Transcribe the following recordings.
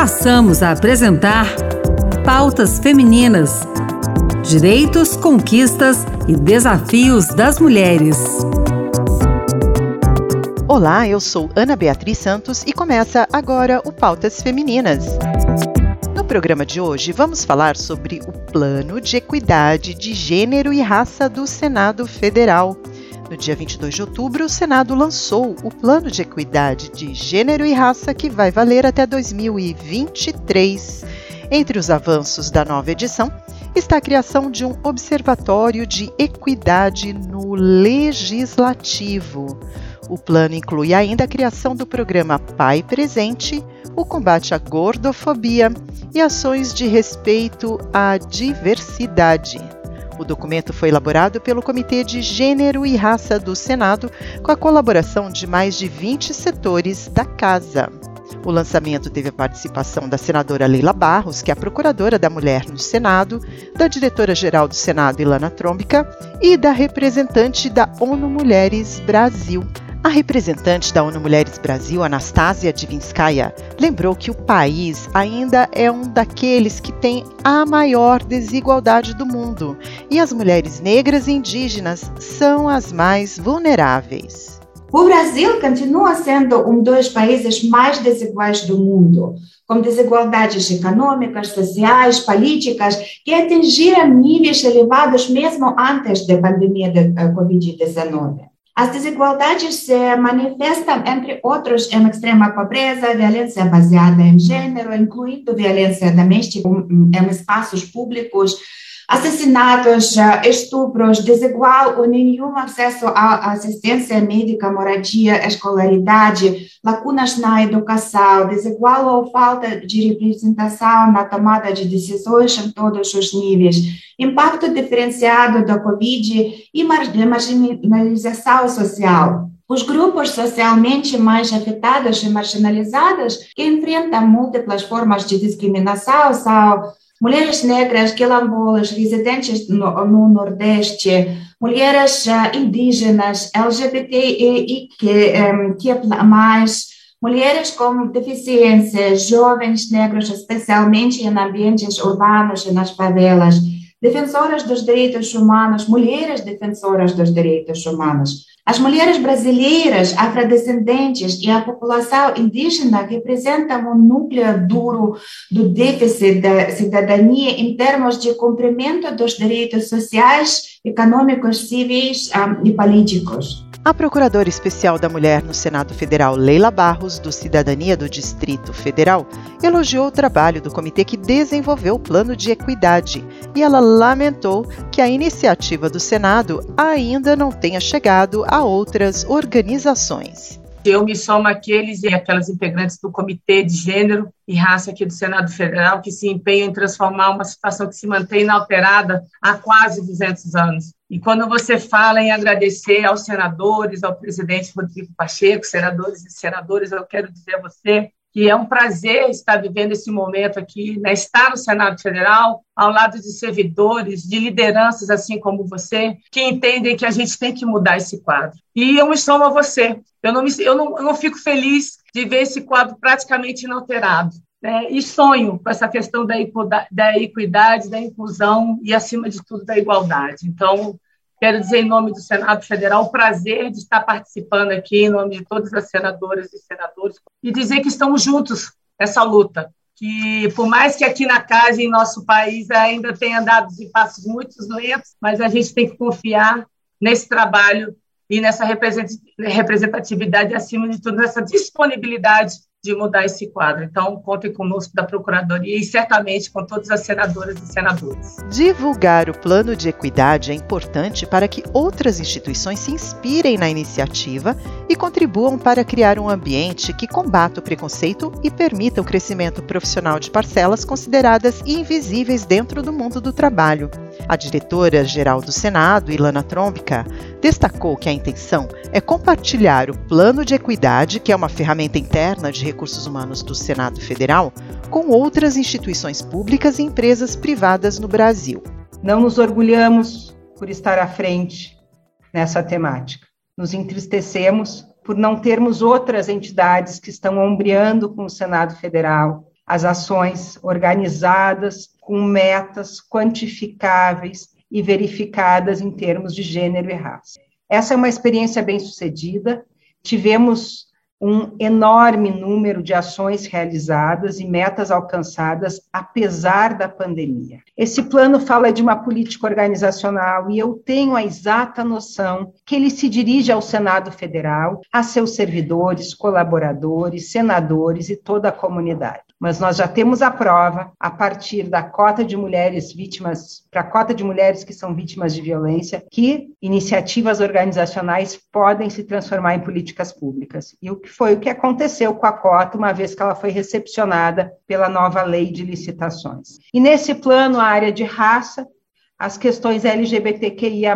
passamos a apresentar Pautas Femininas: Direitos, Conquistas e Desafios das Mulheres. Olá, eu sou Ana Beatriz Santos e começa agora o Pautas Femininas. No programa de hoje, vamos falar sobre o Plano de Equidade de Gênero e Raça do Senado Federal. No dia 22 de outubro, o Senado lançou o Plano de Equidade de Gênero e Raça que vai valer até 2023. Entre os avanços da nova edição está a criação de um Observatório de Equidade no Legislativo. O plano inclui ainda a criação do programa Pai Presente, o combate à gordofobia e ações de respeito à diversidade. O documento foi elaborado pelo Comitê de Gênero e Raça do Senado, com a colaboração de mais de 20 setores da Casa. O lançamento teve a participação da senadora Leila Barros, que é a procuradora da mulher no Senado, da diretora-geral do Senado, Ilana Trombica, e da representante da ONU Mulheres Brasil, a representante da ONU Mulheres Brasil, Anastasia Divinskaya, lembrou que o país ainda é um daqueles que tem a maior desigualdade do mundo e as mulheres negras e indígenas são as mais vulneráveis. O Brasil continua sendo um dos países mais desiguais do mundo, com desigualdades econômicas, sociais, políticas, que atingiram níveis elevados mesmo antes da pandemia da Covid-19. As desigualdades se manifestam, entre outros, em extrema pobreza, violência baseada em gênero, incluindo violência doméstica em espaços públicos, assassinatos, estupros, desigual ou nenhum acesso à assistência médica, moradia, escolaridade, lacunas na educação, desigual ou falta de representação na tomada de decisões em todos os níveis, impacto diferenciado da Covid e marginalização social. Os grupos socialmente mais afetados e marginalizados que enfrentam múltiplas formas de discriminação são mulheres negras, quilombolas, residentes no, no Nordeste, mulheres uh, indígenas, LGBTI, que, um, que mais, mulheres com deficiência, jovens negros, especialmente em ambientes urbanos e nas favelas, defensoras dos direitos humanos, mulheres defensoras dos direitos humanos. As mulheres brasileiras, afrodescendentes e a população indígena representam um núcleo duro do déficit da cidadania em termos de cumprimento dos direitos sociais, econômicos, civis um, e políticos. A Procuradora Especial da Mulher no Senado Federal, Leila Barros, do Cidadania do Distrito Federal, elogiou o trabalho do comitê que desenvolveu o plano de equidade e ela lamentou que a iniciativa do Senado ainda não tenha chegado a outras organizações. Eu me somo àqueles e aquelas integrantes do Comitê de Gênero e Raça aqui do Senado Federal que se empenham em transformar uma situação que se mantém inalterada há quase 200 anos. E quando você fala em agradecer aos senadores, ao presidente Rodrigo Pacheco, senadores e senadoras, eu quero dizer a você que é um prazer estar vivendo esse momento aqui, né? estar no Senado Federal, ao lado de servidores, de lideranças assim como você, que entendem que a gente tem que mudar esse quadro. E eu me somo a você. Eu não, me, eu não, eu não fico feliz de ver esse quadro praticamente inalterado. Né? E sonho com essa questão da, da equidade, da inclusão e, acima de tudo, da igualdade. Então, Quero dizer, em nome do Senado Federal, o prazer de estar participando aqui, em nome de todas as senadoras e senadores, e dizer que estamos juntos nessa luta. Que, por mais que aqui na casa, em nosso país, ainda tenha dado em passos muito lentos, mas a gente tem que confiar nesse trabalho e nessa representatividade, acima de tudo, nessa disponibilidade de mudar esse quadro. Então, contem conosco da Procuradoria e certamente com todas as senadoras e senadores. Divulgar o plano de equidade é importante para que outras instituições se inspirem na iniciativa e contribuam para criar um ambiente que combata o preconceito e permita o crescimento profissional de parcelas consideradas invisíveis dentro do mundo do trabalho. A diretora-geral do Senado, Ilana Trombica, destacou que a intenção é compartilhar o plano de equidade, que é uma ferramenta interna de recursos humanos do Senado Federal, com outras instituições públicas e empresas privadas no Brasil. Não nos orgulhamos por estar à frente nessa temática. Nos entristecemos por não termos outras entidades que estão ombreando com o Senado Federal as ações organizadas com metas quantificáveis e verificadas em termos de gênero e raça. Essa é uma experiência bem sucedida. Tivemos um enorme número de ações realizadas e metas alcançadas, apesar da pandemia. Esse plano fala de uma política organizacional e eu tenho a exata noção que ele se dirige ao Senado Federal, a seus servidores, colaboradores, senadores e toda a comunidade mas nós já temos a prova a partir da cota de mulheres vítimas, para a cota de mulheres que são vítimas de violência, que iniciativas organizacionais podem se transformar em políticas públicas. E o que foi o que aconteceu com a cota, uma vez que ela foi recepcionada pela nova lei de licitações. E nesse plano, a área de raça, as questões LGBTQIA,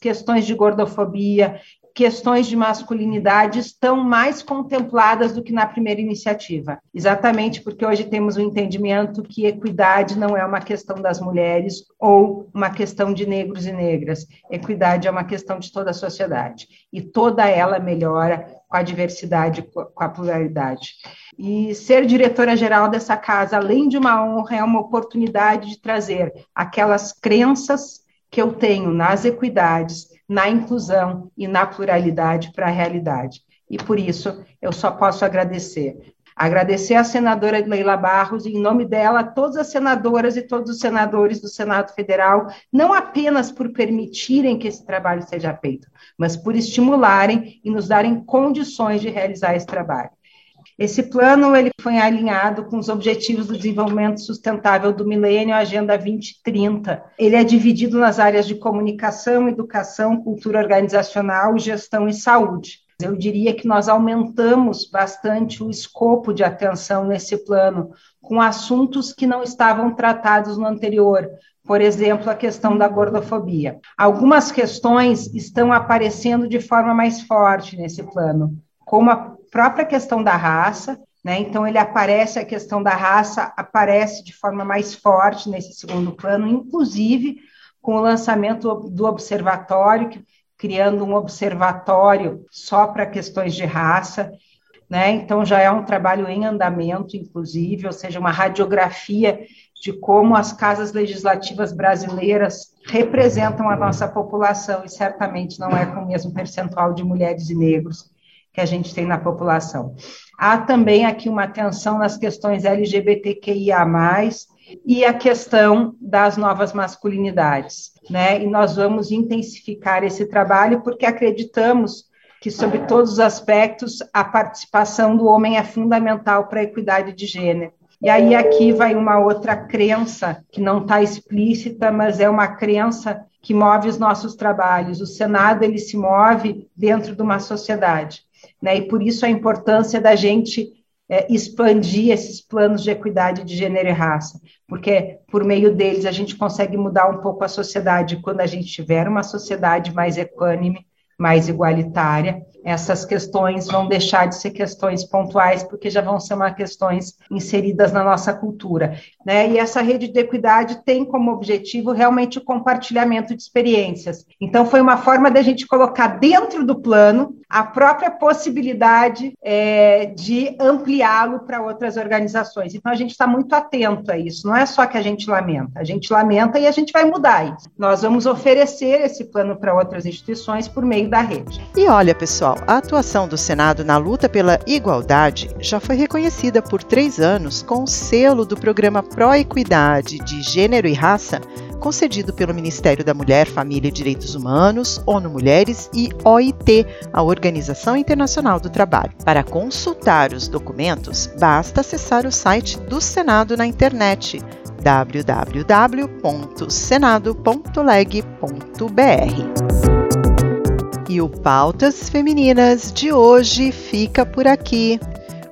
questões de gordofobia questões de masculinidade estão mais contempladas do que na primeira iniciativa, exatamente porque hoje temos o um entendimento que equidade não é uma questão das mulheres ou uma questão de negros e negras. Equidade é uma questão de toda a sociedade e toda ela melhora com a diversidade, com a pluralidade. E ser diretora-geral dessa casa, além de uma honra, é uma oportunidade de trazer aquelas crenças que eu tenho nas equidades, na inclusão e na pluralidade para a realidade. E por isso eu só posso agradecer. Agradecer à senadora Leila Barros, e em nome dela, todas as senadoras e todos os senadores do Senado Federal, não apenas por permitirem que esse trabalho seja feito, mas por estimularem e nos darem condições de realizar esse trabalho. Esse plano ele foi alinhado com os Objetivos do Desenvolvimento Sustentável do Milênio, Agenda 2030. Ele é dividido nas áreas de comunicação, educação, cultura organizacional, gestão e saúde. Eu diria que nós aumentamos bastante o escopo de atenção nesse plano, com assuntos que não estavam tratados no anterior, por exemplo, a questão da gordofobia. Algumas questões estão aparecendo de forma mais forte nesse plano, como a própria questão da raça, né? Então ele aparece a questão da raça aparece de forma mais forte nesse segundo plano, inclusive com o lançamento do observatório, criando um observatório só para questões de raça. Né? Então, já é um trabalho em andamento, inclusive, ou seja, uma radiografia de como as casas legislativas brasileiras representam a nossa população, e certamente não é com o mesmo percentual de mulheres e negros que a gente tem na população. Há também aqui uma atenção nas questões LGBTQIA+, e a questão das novas masculinidades, né? E nós vamos intensificar esse trabalho porque acreditamos que, sob todos os aspectos, a participação do homem é fundamental para a equidade de gênero. E aí aqui vai uma outra crença que não está explícita, mas é uma crença que move os nossos trabalhos. O Senado ele se move dentro de uma sociedade né? E por isso a importância da gente é, expandir esses planos de equidade de gênero e raça, porque por meio deles a gente consegue mudar um pouco a sociedade quando a gente tiver uma sociedade mais equânime, mais igualitária, essas questões vão deixar de ser questões pontuais, porque já vão ser uma questões inseridas na nossa cultura. Né? E essa rede de equidade tem como objetivo realmente o compartilhamento de experiências. Então, foi uma forma da gente colocar dentro do plano a própria possibilidade é, de ampliá-lo para outras organizações. Então, a gente está muito atento a isso, não é só que a gente lamenta, a gente lamenta e a gente vai mudar isso. Nós vamos oferecer esse plano para outras instituições por meio da rede. E olha, pessoal, a atuação do Senado na luta pela igualdade já foi reconhecida por três anos com o selo do programa Pró-Equidade de Gênero e Raça concedido pelo Ministério da Mulher, Família e Direitos Humanos, ONU Mulheres e OIT, a Organização Internacional do Trabalho. Para consultar os documentos, basta acessar o site do Senado na internet www.senado.leg.br. E o Pautas Femininas de hoje fica por aqui.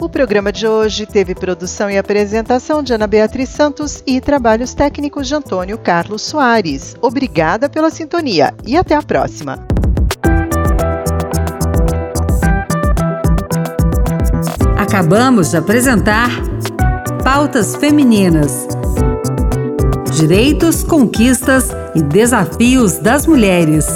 O programa de hoje teve produção e apresentação de Ana Beatriz Santos e trabalhos técnicos de Antônio Carlos Soares. Obrigada pela sintonia e até a próxima. Acabamos de apresentar Pautas Femininas. Direitos, conquistas e desafios das mulheres.